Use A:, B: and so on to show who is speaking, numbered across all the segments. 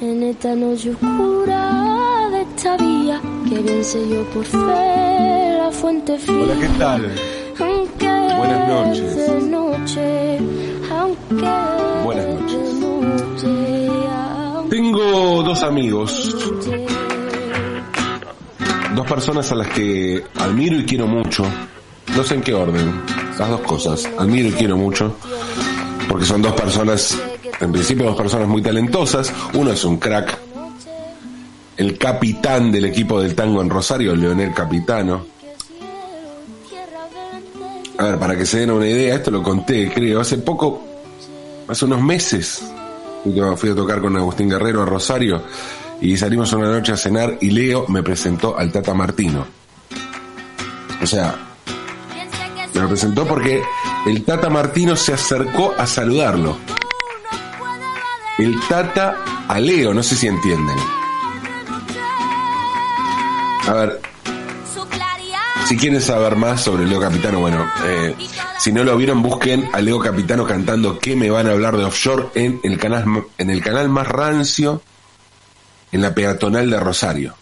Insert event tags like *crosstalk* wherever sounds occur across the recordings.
A: En esta noche oscura de esta vía, que bien sé yo por fe la fuente fría.
B: Hola, ¿qué tal?
A: Aunque
B: Buenas noches.
A: de noche, aunque
B: Buenas noches.
A: de noche, aunque
B: Tengo dos amigos, dos personas a las que admiro y quiero mucho. No sé en qué orden, las dos cosas. Admiro y quiero mucho, porque son dos personas, en principio dos personas muy talentosas. Uno es un crack, el capitán del equipo del tango en Rosario, Leonel Capitano. A ver, para que se den una idea, esto lo conté, creo, hace poco, hace unos meses, fui a tocar con Agustín Guerrero a Rosario y salimos una noche a cenar y Leo me presentó al Tata Martino. O sea, me lo presentó porque el Tata Martino se acercó a saludarlo. El Tata a Leo, no sé si entienden. A ver, si quieren saber más sobre Leo Capitano, bueno, eh, si no lo vieron, busquen a Leo Capitano cantando ¿Qué me van a hablar de offshore? en el canal, en el canal más rancio, en la peatonal de Rosario.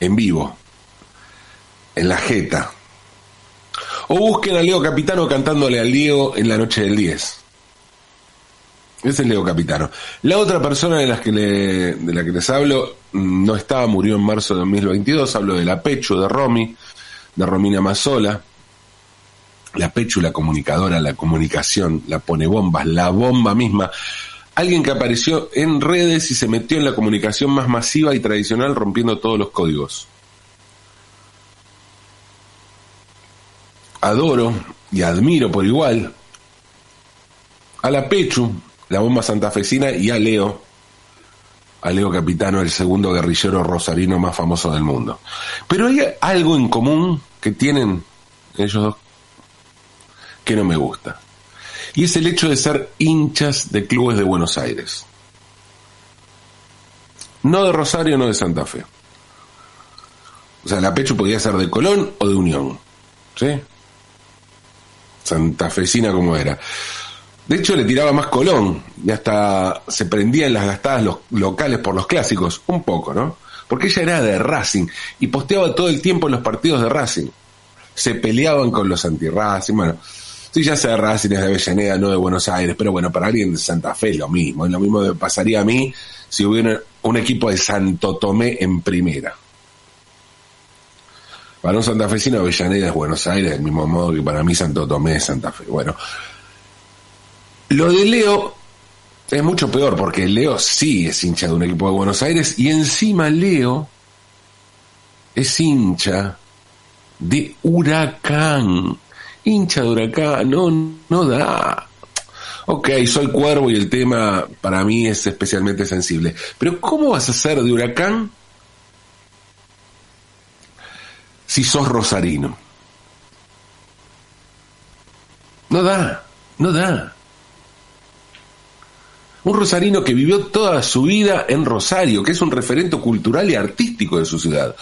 B: En vivo. En la jeta. O busquen a Leo Capitano cantándole al Diego en la noche del 10. Ese es Leo Capitano. La otra persona de, las que de la que les hablo mm, no estaba, murió en marzo de 2022. Hablo de la Pechu, de Romy, de Romina Mazola. La Pechu, la comunicadora, la comunicación, la pone bombas, la bomba misma. Alguien que apareció en redes y se metió en la comunicación más masiva y tradicional rompiendo todos los códigos. Adoro y admiro por igual a la Pechu, la bomba santafesina, y a Leo, a Leo Capitano, el segundo guerrillero rosarino más famoso del mundo. Pero hay algo en común que tienen ellos dos que no me gusta. Y es el hecho de ser hinchas de clubes de Buenos Aires. No de Rosario, no de Santa Fe. O sea, la Pechu podía ser de Colón o de Unión. ¿Sí? Santafesina como era. De hecho, le tiraba más Colón y hasta se prendían las gastadas los locales por los clásicos, un poco, ¿no? Porque ella era de Racing y posteaba todo el tiempo en los partidos de Racing. Se peleaban con los anti-Racing, bueno, sí, ya sea Racing, es de Avellaneda, no de Buenos Aires, pero bueno, para alguien de Santa Fe es lo mismo, lo mismo pasaría a mí si hubiera un equipo de Santo Tomé en primera. Para un santafesino, Avellaneda es Buenos Aires, del mismo modo que para mí Santo Tomé es Santa Fe. Bueno, lo de Leo es mucho peor porque Leo sí es hincha de un equipo de Buenos Aires y encima Leo es hincha de Huracán. Hincha de Huracán, no, no da. Ok, soy cuervo y el tema para mí es especialmente sensible. Pero ¿cómo vas a ser de Huracán si sos rosarino? No da, no da. Un rosarino que vivió toda su vida en Rosario, que es un referente cultural y artístico de su ciudad.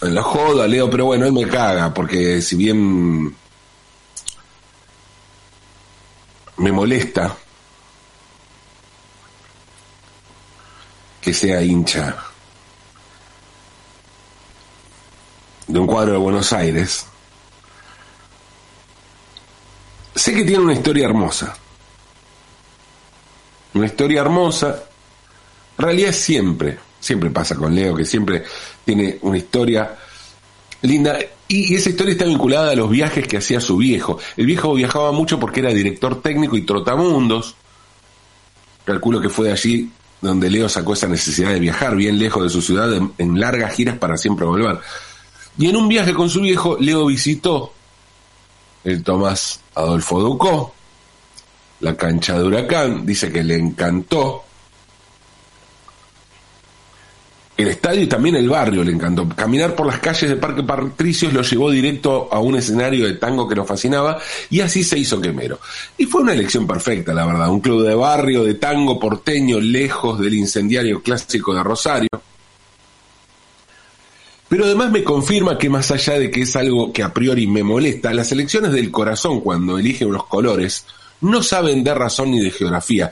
B: En la joda, Leo, pero bueno, él me caga, porque si bien me molesta que sea hincha de un cuadro de Buenos Aires, sé que tiene una historia hermosa. Una historia hermosa. En realidad siempre, siempre pasa con Leo, que siempre tiene una historia linda. Y esa historia está vinculada a los viajes que hacía su viejo. El viejo viajaba mucho porque era director técnico y trotamundos. Calculo que fue allí donde Leo sacó esa necesidad de viajar bien lejos de su ciudad en, en largas giras para siempre volver. Y en un viaje con su viejo, Leo visitó el Tomás Adolfo Ducó, la cancha de Huracán, dice que le encantó. El estadio y también el barrio le encantó. Caminar por las calles de Parque Patricios lo llevó directo a un escenario de tango que lo fascinaba y así se hizo quemero. Y fue una elección perfecta, la verdad. Un club de barrio, de tango porteño, lejos del incendiario clásico de Rosario. Pero además me confirma que más allá de que es algo que a priori me molesta, las elecciones del corazón cuando eligen los colores no saben de razón ni de geografía.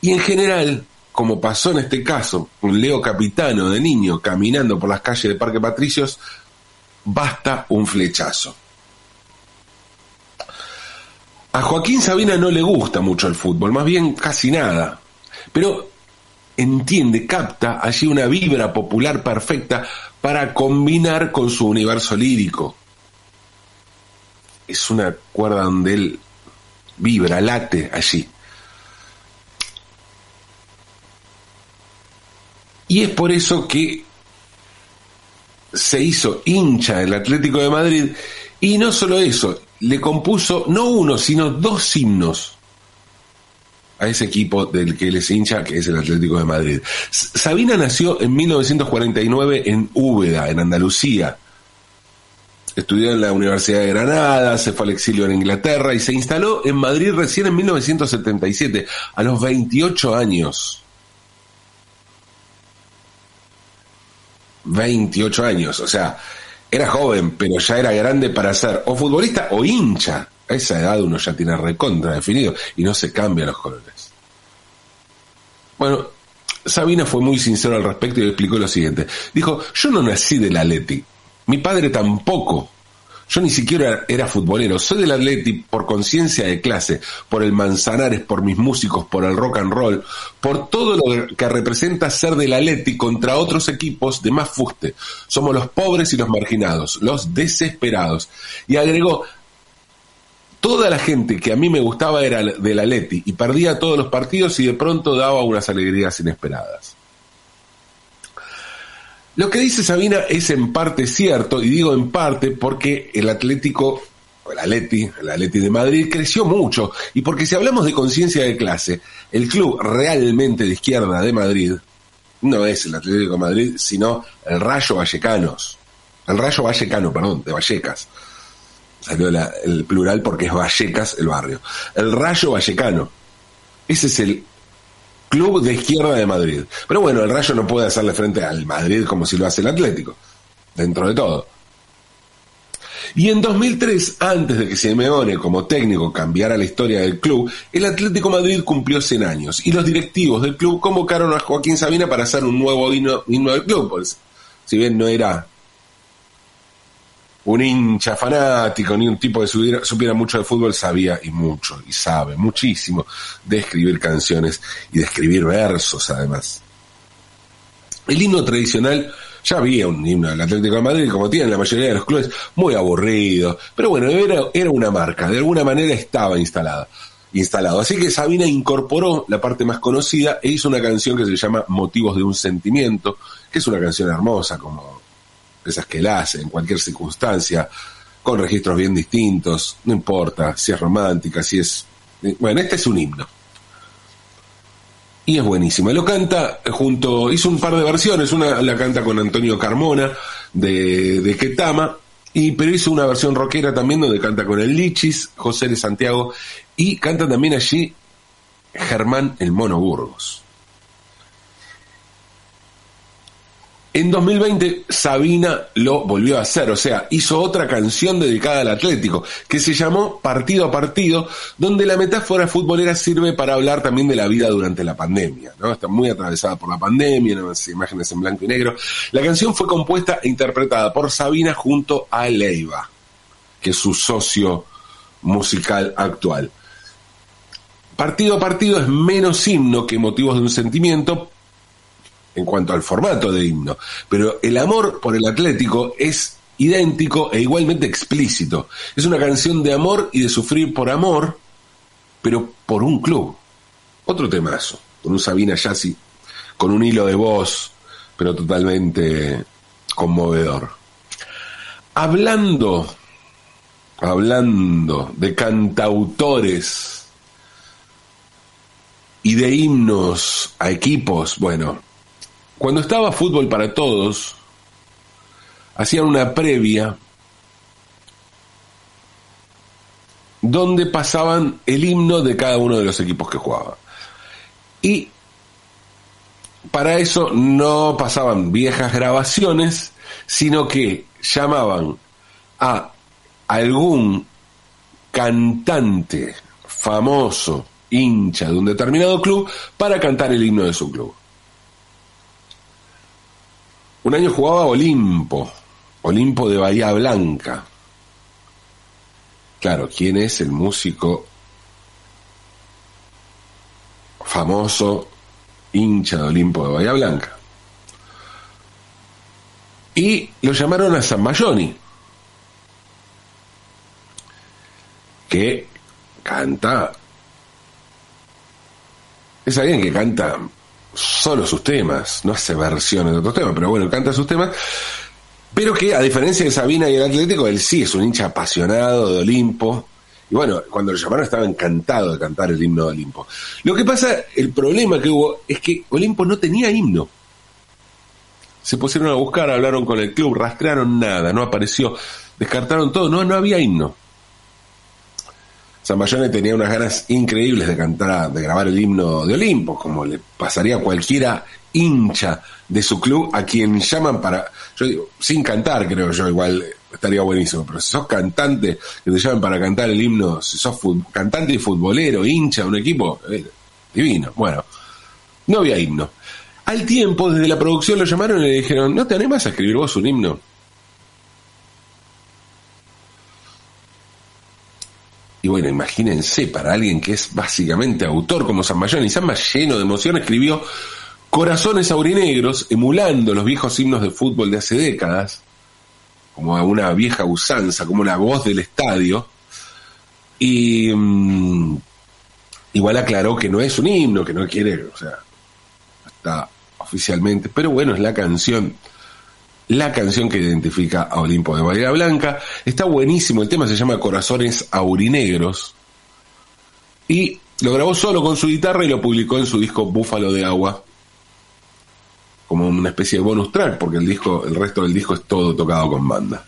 B: Y en general, como pasó en este caso, un Leo Capitano de niño caminando por las calles de Parque Patricios, basta un flechazo. A Joaquín Sabina no le gusta mucho el fútbol, más bien casi nada, pero entiende, capta allí una vibra popular perfecta para combinar con su universo lírico. Es una cuerda donde él vibra, late allí. Y es por eso que se hizo hincha del Atlético de Madrid y no solo eso, le compuso no uno, sino dos himnos a ese equipo del que él es hincha, que es el Atlético de Madrid. Sabina nació en 1949 en Úbeda, en Andalucía. Estudió en la Universidad de Granada, se fue al exilio en Inglaterra y se instaló en Madrid recién en 1977, a los 28 años. 28 años, o sea, era joven, pero ya era grande para ser o futbolista o hincha. A esa edad uno ya tiene recontra definido y no se cambian los colores. Bueno, Sabina fue muy sincero al respecto y explicó lo siguiente. Dijo, yo no nací del Atleti, mi padre tampoco. Yo ni siquiera era futbolero, soy del Atleti por conciencia de clase, por el Manzanares, por mis músicos, por el rock and roll, por todo lo que representa ser del Atleti contra otros equipos de más fuste. Somos los pobres y los marginados, los desesperados. Y agregó, toda la gente que a mí me gustaba era del Atleti y perdía todos los partidos y de pronto daba unas alegrías inesperadas. Lo que dice Sabina es en parte cierto, y digo en parte porque el Atlético, el Atleti, el Atleti de Madrid creció mucho, y porque si hablamos de conciencia de clase, el club realmente de izquierda de Madrid no es el Atlético de Madrid, sino el Rayo Vallecanos. El Rayo Vallecano, perdón, de Vallecas. Salió el plural porque es Vallecas el barrio. El Rayo Vallecano. Ese es el club de izquierda de Madrid. Pero bueno, el Rayo no puede hacerle frente al Madrid como si lo hace el Atlético, dentro de todo. Y en 2003, antes de que Simeone como técnico cambiara la historia del club, el Atlético Madrid cumplió 100 años y los directivos del club convocaron a Joaquín Sabina para hacer un nuevo himno, del club. Pues, si bien no era un hincha fanático ni un tipo que supiera, mucho de fútbol, sabía y mucho, y sabe muchísimo de escribir canciones y de escribir versos además. El himno tradicional, ya había un himno del Atlético de Madrid, como tienen la mayoría de los clubes, muy aburrido, pero bueno, era, era una marca, de alguna manera estaba instalada instalado. Así que Sabina incorporó la parte más conocida e hizo una canción que se llama Motivos de un Sentimiento, que es una canción hermosa, como esas que él hace en cualquier circunstancia, con registros bien distintos, no importa si es romántica, si es... Bueno, este es un himno. Y es buenísimo. Lo canta junto, hizo un par de versiones, una la canta con Antonio Carmona de, de Ketama, y, pero hizo una versión rockera también donde canta con el Lichis, José de Santiago, y canta también allí Germán el Mono Burgos. En 2020 Sabina lo volvió a hacer, o sea, hizo otra canción dedicada al Atlético, que se llamó Partido a Partido, donde la metáfora futbolera sirve para hablar también de la vida durante la pandemia, ¿no? Está muy atravesada por la pandemia, las imágenes en blanco y negro. La canción fue compuesta e interpretada por Sabina junto a Leiva, que es su socio musical actual. Partido a partido es menos himno que motivos de un sentimiento, en cuanto al formato de himno, pero el amor por el Atlético es idéntico e igualmente explícito. Es una canción de amor y de sufrir por amor, pero por un club. Otro temazo, con un Sabina Yassi, con un hilo de voz, pero totalmente conmovedor. Hablando, hablando de cantautores y de himnos a equipos, bueno, cuando estaba Fútbol para Todos, hacían una previa donde pasaban el himno de cada uno de los equipos que jugaba. Y para eso no pasaban viejas grabaciones, sino que llamaban a algún cantante famoso hincha de un determinado club, para cantar el himno de su club. Un año jugaba Olimpo, Olimpo de Bahía Blanca. Claro, ¿quién es el músico famoso hincha de Olimpo de Bahía Blanca? Y lo llamaron a San Mayoni, que canta, es alguien que canta solo sus temas, no hace versiones de otros temas, pero bueno, canta sus temas, pero que a diferencia de Sabina y el Atlético, él sí es un hincha apasionado de Olimpo, y bueno, cuando lo llamaron estaba encantado de cantar el himno de Olimpo. Lo que pasa, el problema que hubo es que Olimpo no tenía himno. Se pusieron a buscar, hablaron con el club, rastrearon nada, no apareció, descartaron todo, no, no había himno. Mayone tenía unas ganas increíbles de cantar, de grabar el himno de Olimpo, como le pasaría a cualquiera hincha de su club a quien llaman para, yo digo, sin cantar creo yo, igual estaría buenísimo, pero si sos cantante, que te llaman para cantar el himno, si sos cantante y futbolero, hincha de un equipo, eh, divino. Bueno, no había himno. Al tiempo, desde la producción lo llamaron y le dijeron, ¿no te animas a escribir vos un himno? Y bueno, imagínense, para alguien que es básicamente autor como San Mayón, y San lleno de emoción, escribió Corazones Aurinegros, emulando los viejos himnos de fútbol de hace décadas, como una vieja usanza, como la voz del estadio. Y mm, igual aclaró que no es un himno, que no quiere, o sea, está oficialmente, pero bueno, es la canción la canción que identifica a Olimpo de Bahía Blanca. Está buenísimo, el tema se llama Corazones Aurinegros. Y lo grabó solo con su guitarra y lo publicó en su disco Búfalo de Agua. Como una especie de bonus track, porque el disco, el resto del disco es todo tocado con banda.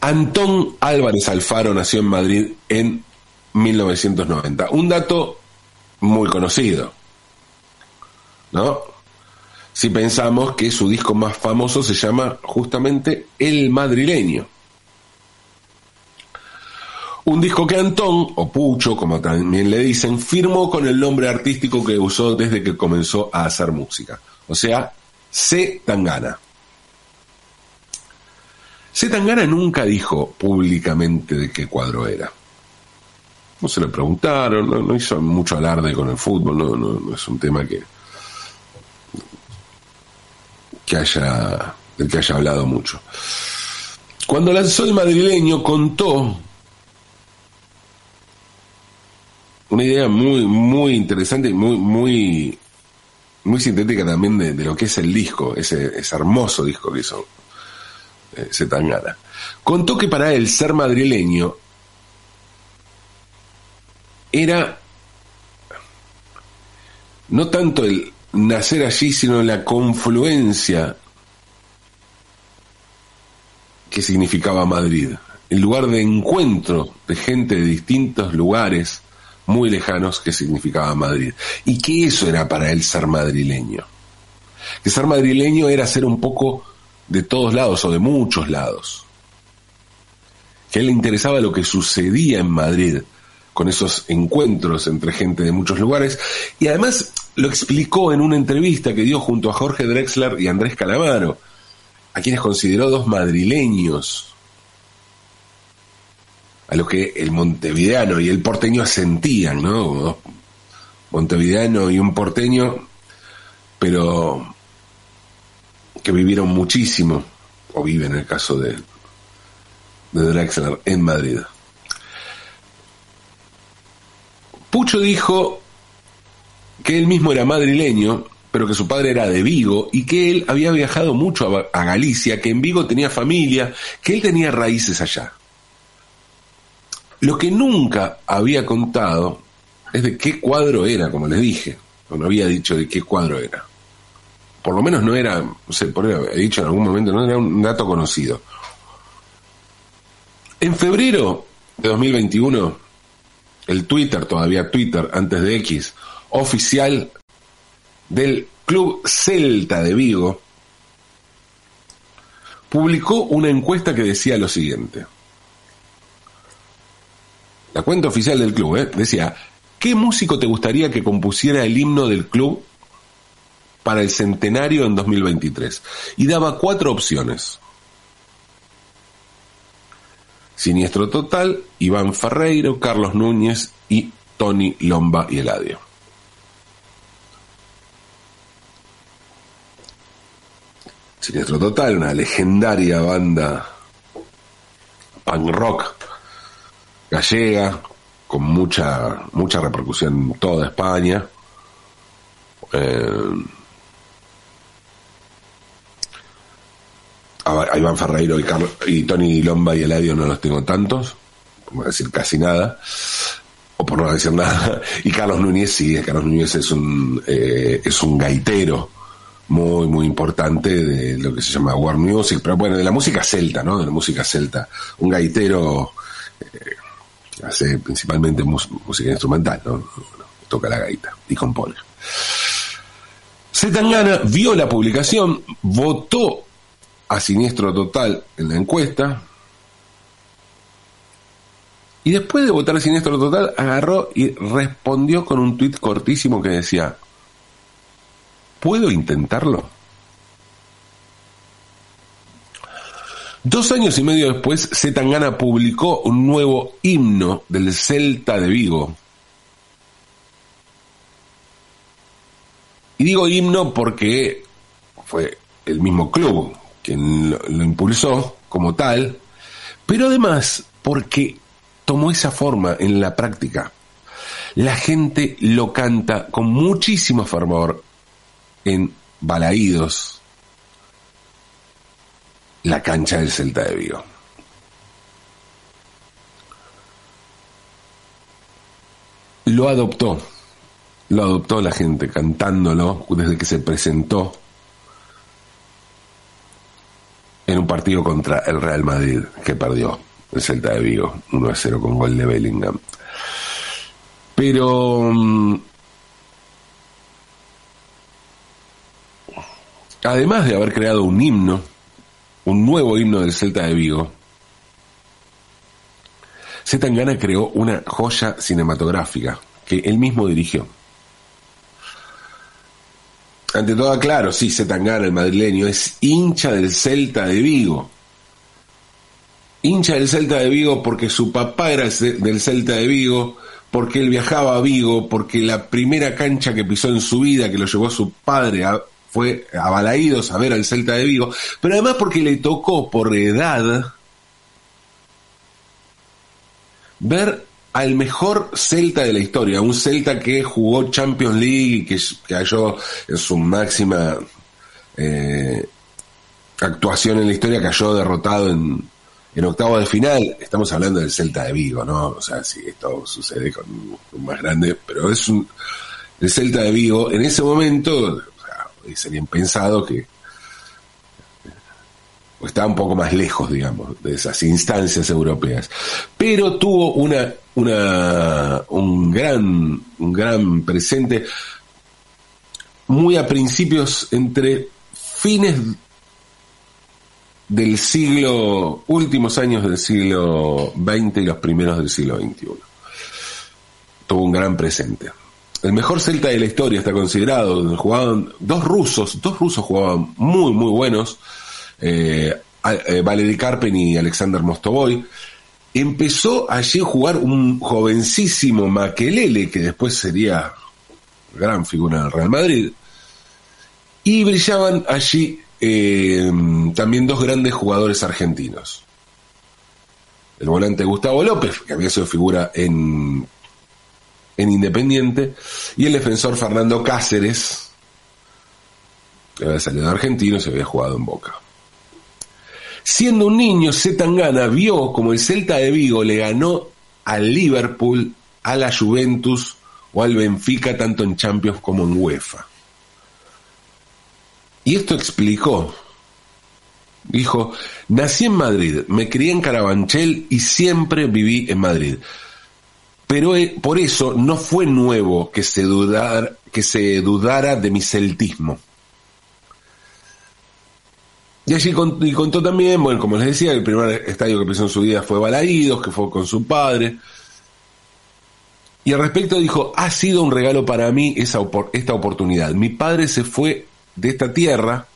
B: Antón Álvarez Alfaro nació en Madrid en 1990. Un dato muy conocido. ¿No? Si pensamos que su disco más famoso se llama justamente El Madrileño. Un disco que Antón, o Pucho, como también le dicen, firmó con el nombre artístico que usó desde que comenzó a hacer música. O sea, C. Tangana. C. Tangana nunca dijo públicamente de qué cuadro era. No se le preguntaron, no, hizo mucho alarde con el fútbol, no es un tema que, haya, del que haya hablado mucho. Cuando lanzó el madrileño contó una idea muy, muy interesante y muy, muy, muy sintética también de, lo que es el disco, ese, ese hermoso disco que hizo eh. Contó que para él ser madrileño era no tanto el, nacer allí, sino la confluencia que significaba Madrid, el lugar de encuentro de gente de distintos lugares muy lejanos que significaba Madrid. Y que eso era para él ser madrileño. Que ser madrileño era ser un poco de todos lados o de muchos lados. Que a él le interesaba lo que sucedía en Madrid, con esos encuentros entre gente de muchos lugares. Y además lo explicó en una entrevista que dio junto a Jorge Drexler y Andrés Calamaro, a quienes consideró dos madrileños, a los que el montevideano y el porteño asentían, ¿no? montevideano y un porteño, pero que vivieron muchísimo, o viven en el caso de Drexler, en Madrid. Pucho dijo que él mismo era madrileño, pero que su padre era de Vigo y que él había viajado mucho a, Galicia, que en Vigo tenía familia, que él tenía raíces allá. Lo que nunca había contado es de qué cuadro era, como les dije, o no había dicho de qué cuadro era. Por lo menos no era, no sé, por he dicho en algún momento, no era un dato conocido. En febrero de 2021, el Twitter, todavía Twitter, antes de X, oficial del Club Celta de Vigo, publicó una encuesta que decía lo siguiente. la cuenta oficial del club, ¿eh? decía, ¿qué músico te gustaría que compusiera el himno del club para el centenario en 2023? Y daba cuatro opciones. Siniestro Total, Iván Ferreiro, Carlos Núñez y Tony Lomba y Eladio. Siniestro Total, una legendaria banda punk rock gallega, con mucha, mucha repercusión en toda España. Eh, a Iván Ferreiro y, y Tony Lomba y Eladio no los tengo tantos, por decir casi nada, o por no decir nada. *laughs* Y Carlos Núñez sí, Carlos Núñez es un, eh, es un gaitero muy, muy importante de lo que se llama War Music, pero bueno, de la música celta, ¿no? De la música celta. Un gaitero eh, hace principalmente música instrumental, ¿no? Toca la gaita y compone. Zetangana vio la publicación, votó a siniestro total en la encuesta. Y después de votar a siniestro total, agarró y respondió con un tuit cortísimo que decía, ¿puedo intentarlo? Dos años y medio después, Zetangana publicó un nuevo himno del Celta de Vigo. Y digo himno porque fue el mismo club quien lo, impulsó como tal, pero además porque tomó esa forma en la práctica. La gente lo canta con muchísimo fervor en Balaídos, la cancha del Celta de Vigo. Lo adoptó, lo adoptó la gente cantándolo desde que se presentó en un partido contra el Real Madrid, que perdió el Celta de Vigo, 1 a 0 con gol de Bellingham. Pero además de haber creado un himno, un nuevo himno del Celta de Vigo, Zetangana creó una joya cinematográfica que él mismo dirigió ante todo, claro, sí, Zetangana, el madrileño, es hincha del Celta de Vigo. Hincha del Celta de Vigo porque su papá era del Celta de Vigo, porque él viajaba a Vigo, porque la primera cancha que pisó en su vida, que lo llevó su padre, fue a Balaídos a ver al Celta de Vigo, pero además porque le tocó por edad ver al mejor Celta de la historia, un Celta que jugó Champions League y que cayó en su máxima eh, actuación en la historia, cayó derrotado en, en octavo de final. Estamos hablando del Celta de Vigo, ¿no? O sea, si esto sucede con un más grande, pero es un, el Celta de Vigo en ese momento, o sea, sería impensado que estaba un poco más lejos, digamos, de esas instancias europeas. Pero tuvo una, un gran, un gran presente muy a principios entre fines del siglo, últimos años del siglo XX y los primeros del siglo XXI. Tuvo un gran presente. El mejor celta de la historia está considerado. Jugaban dos rusos, dos rusos jugaban muy, muy buenos eh, eh, y Alexander Mostovoy. Empezó allí a jugar un jovencísimo Maquelele, que después sería gran figura del Real Madrid. Y brillaban allí eh, también dos grandes jugadores argentinos. El volante Gustavo López, que había sido figura en, en Independiente, y el defensor Fernando Cáceres, que había salido de argentino se había jugado en Boca. Siendo un niño, Zetangana vio como el Celta de Vigo le ganó al Liverpool, a la Juventus o al Benfica tanto en Champions como en UEFA. Y esto explicó. Dijo, nací en Madrid, me crié en Carabanchel y siempre viví en Madrid. Pero eh, por eso no fue nuevo que se, dudara, que se dudara de mi celtismo. Y allí contó también, bueno, como les decía, el primer estadio que pisó en su vida fue Balaídos, que fue con su padre. Y al respecto dijo, ha sido un regalo para mí esa, esta oportunidad. Mi padre se fue de esta tierra,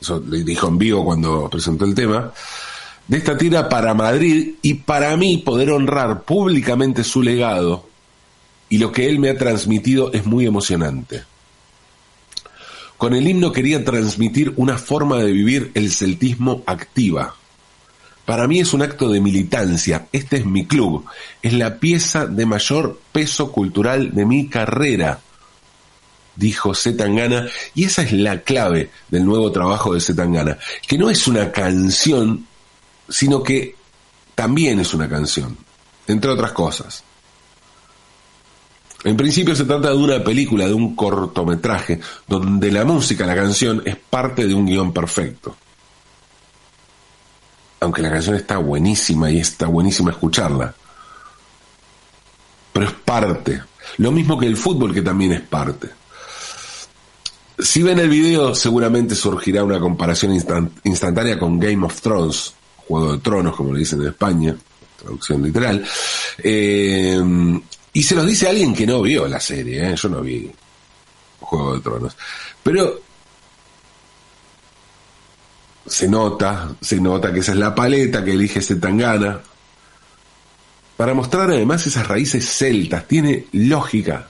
B: eso le dijo en vivo cuando presentó el tema, de esta tierra para Madrid y para mí poder honrar públicamente su legado y lo que él me ha transmitido es muy emocionante. Con el himno quería transmitir una forma de vivir el celtismo activa para mí es un acto de militancia. Este es mi club. Es la pieza de mayor peso cultural de mi carrera, dijo Zetangana. Y esa es la clave del nuevo trabajo de Zetangana. Que no es una canción, sino que también es una canción, entre otras cosas. En principio se trata de una película, de un cortometraje, donde la música, la canción, es parte de un guion perfecto aunque la canción está buenísima y está buenísima escucharla. Pero es parte. Lo mismo que el fútbol, que también es parte. Si ven el video, seguramente surgirá una comparación instantánea con Game of Thrones, Juego de Tronos, como le dicen en España, traducción literal. Eh, y se los dice alguien que no vio la serie, ¿eh? yo no vi Juego de Tronos. Pero se nota, se nota que esa es la paleta que elige Tangana Para mostrar además esas raíces celtas, tiene lógica.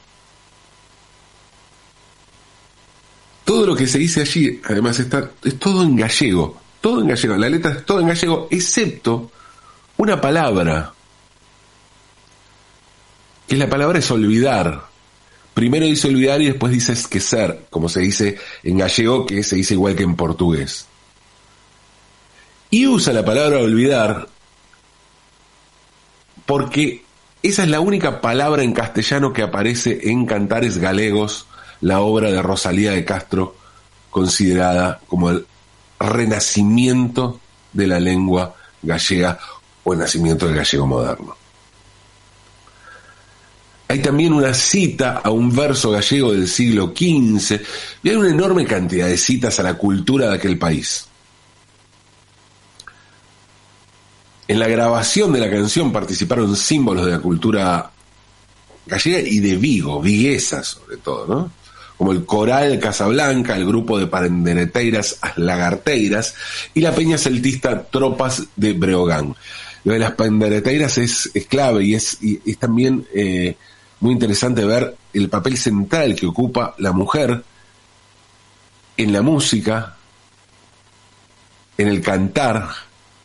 B: Todo lo que se dice allí, además, está, es todo en gallego, todo en gallego, la letra es todo en gallego, excepto una palabra, que la palabra es olvidar. Primero dice olvidar y después dice esquecer, como se dice en gallego, que se dice igual que en portugués y usa la palabra olvidar porque esa es la única palabra en castellano que aparece en Cantares Galegos, la obra de Rosalía de Castro, considerada como el renacimiento de la lengua gallega o el nacimiento del gallego moderno. Hay también una cita a un verso gallego del siglo XV y hay una enorme cantidad de citas a la cultura de aquel país. En la grabación de la canción participaron símbolos de la cultura gallega y de Vigo, viguesa sobre todo, ¿no? Como el Coral Casablanca, el grupo de pandereteiras Lagarteiras y la peña celtista Tropas de Breogán. Lo de las pandereteiras es, clave y es, también eh, muy interesante ver el papel central que ocupa la mujer en la música, en el cantar,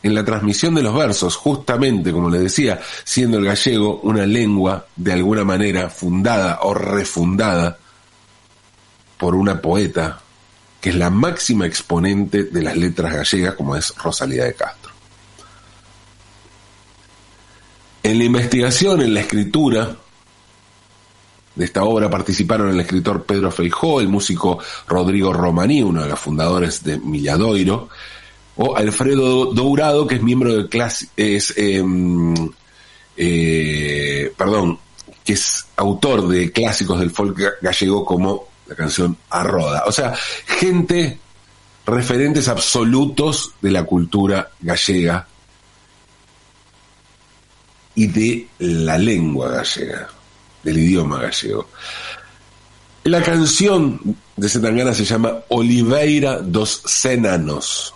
B: en la transmisión de los versos, justamente como le decía, siendo el gallego una lengua de alguna manera fundada o refundada por una poeta que es la máxima exponente de las letras gallegas como es Rosalía de Castro. En la investigación, en la escritura de esta obra participaron el escritor Pedro Feijó, el músico Rodrigo Romaní, uno de los fundadores de Milladoiro, o Alfredo Dourado, que es miembro de clase, es, em, eh, perdón, que es autor de clásicos del folk gallego como la canción Arroda. O sea, gente, referentes absolutos de la cultura gallega y de la lengua gallega, del idioma gallego. La canción de Setangana se llama Oliveira dos Senanos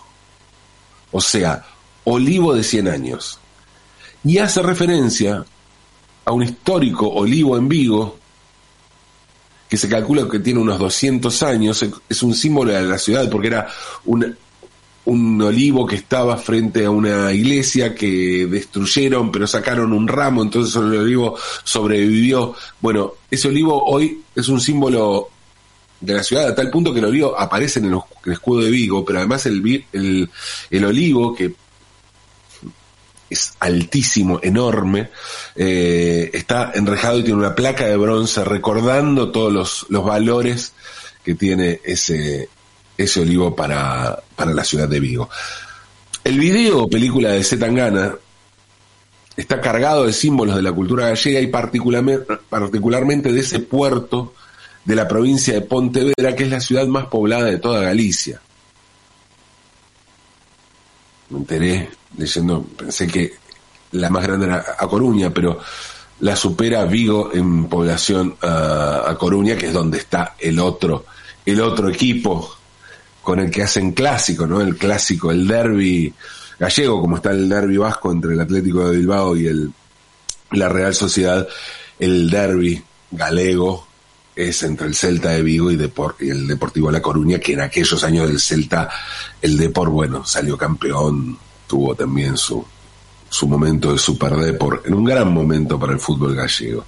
B: o sea, olivo de 100 años. Y hace referencia a un histórico olivo en Vigo, que se calcula que tiene unos 200 años, es un símbolo de la ciudad porque era un, un olivo que estaba frente a una iglesia que destruyeron, pero sacaron un ramo, entonces el olivo sobrevivió. Bueno, ese olivo hoy es un símbolo de la ciudad a tal punto que el olivo aparece en el, escudo de Vigo, pero además el, el, el olivo, que es altísimo, enorme, eh, está enrejado y tiene una placa de bronce recordando todos los, los valores que tiene ese, ese olivo para, para la ciudad de Vigo. El video, película de Zetangana, está cargado de símbolos de la cultura gallega y particularmente, particularmente de ese puerto de la provincia de Pontevedra, que es la ciudad más poblada de toda Galicia. Me enteré leyendo, pensé que la más grande era A Coruña, pero la supera Vigo en población a, Coruña, que es donde está el otro, el otro equipo con el que hacen clásico, ¿no? El clásico, el derby gallego, como está el derby vasco entre el Atlético de Bilbao y el, la Real Sociedad, el derby galego es entre el Celta de Vigo y, y el Deportivo de La Coruña, que en aquellos años del Celta, el Depor, bueno, salió campeón, tuvo también su, su momento de Super Depor, en un gran momento para el fútbol gallego.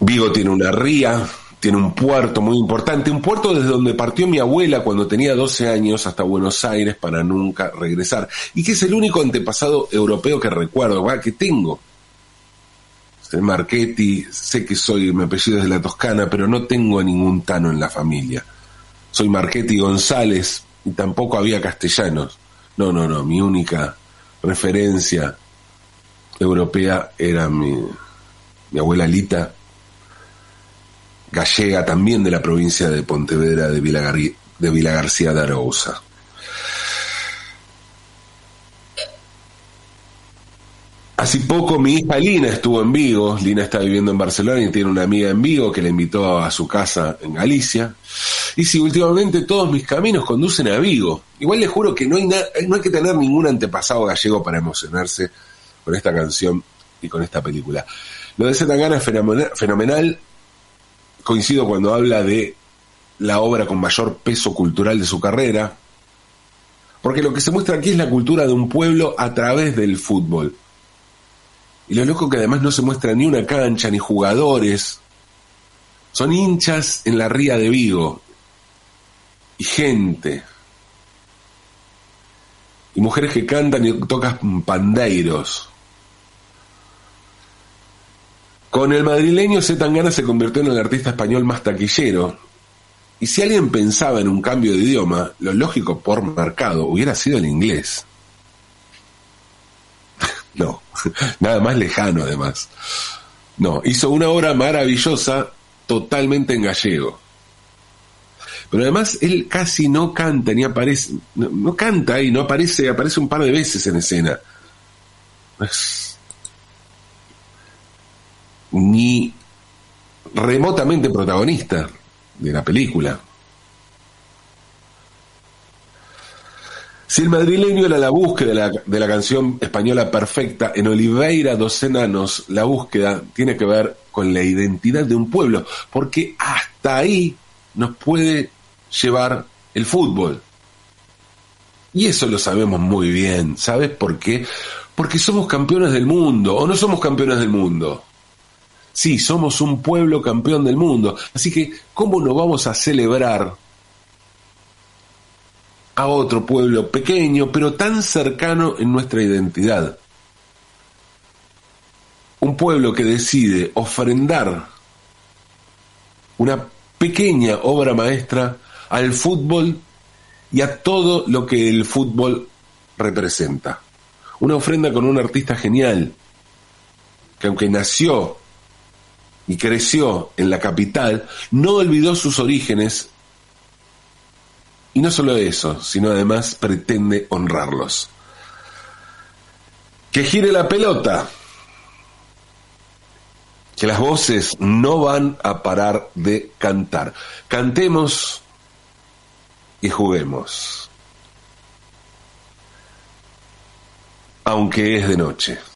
B: Vigo tiene una ría, tiene un puerto muy importante, un puerto desde donde partió mi abuela cuando tenía 12 años hasta Buenos Aires para nunca regresar, y que es el único antepasado europeo que recuerdo, que tengo. Marchetti, sé que soy, mi apellido es de la Toscana, pero no tengo ningún Tano en la familia. Soy Marchetti González y tampoco había castellanos. No, no, no, mi única referencia europea era mi, mi abuela Lita, gallega también de la provincia de Pontevedra de Vila, de Vila de. Hace poco mi hija Lina estuvo en Vigo, Lina está viviendo en Barcelona y tiene una amiga en Vigo que la invitó a su casa en Galicia. Y si últimamente todos mis caminos conducen a Vigo. Igual les juro que no hay, no hay que tener ningún antepasado gallego para emocionarse con esta canción y con esta película. Lo de Zetangana es fenomenal, coincido cuando habla de la obra con mayor peso cultural de su carrera, porque lo que se muestra aquí es la cultura de un pueblo a través del fútbol. Y lo loco que además no se muestra ni una cancha, ni jugadores. Son hinchas en la ría de Vigo. Y gente. Y mujeres que cantan y tocan pandeiros. Con el madrileño Zetangana se convirtió en el artista español más taquillero. Y si alguien pensaba en un cambio de idioma, lo lógico por mercado hubiera sido el inglés. No, *laughs* nada más lejano además. No, hizo una obra maravillosa totalmente en gallego. Pero además él casi no canta ni aparece, no, canta y no aparece, aparece un par de veces en escena. ni remotamente protagonista de la película. Si el madrileño era la búsqueda de la, de la, canción española perfecta, en Oliveira dos Enanos la búsqueda tiene que ver con la identidad de un pueblo, porque hasta ahí nos puede llevar el fútbol. Y eso lo sabemos muy bien, ¿sabes por qué? Porque somos campeones del mundo, o no somos campeones del mundo. Sí, somos un pueblo campeón del mundo. Así que, ¿cómo no vamos a celebrar a otro pueblo pequeño, pero tan cercano en nuestra identidad? Un pueblo que decide ofrendar una pequeña obra maestra al fútbol y a todo lo que el fútbol representa. Una ofrenda con un artista genial, que aunque nació y creció en la capital, no olvidó sus orígenes y no solo eso, sino además pretende honrarlos. Que gire la pelota, que las voces no van a parar de cantar. Cantemos y juguemos, aunque es de noche.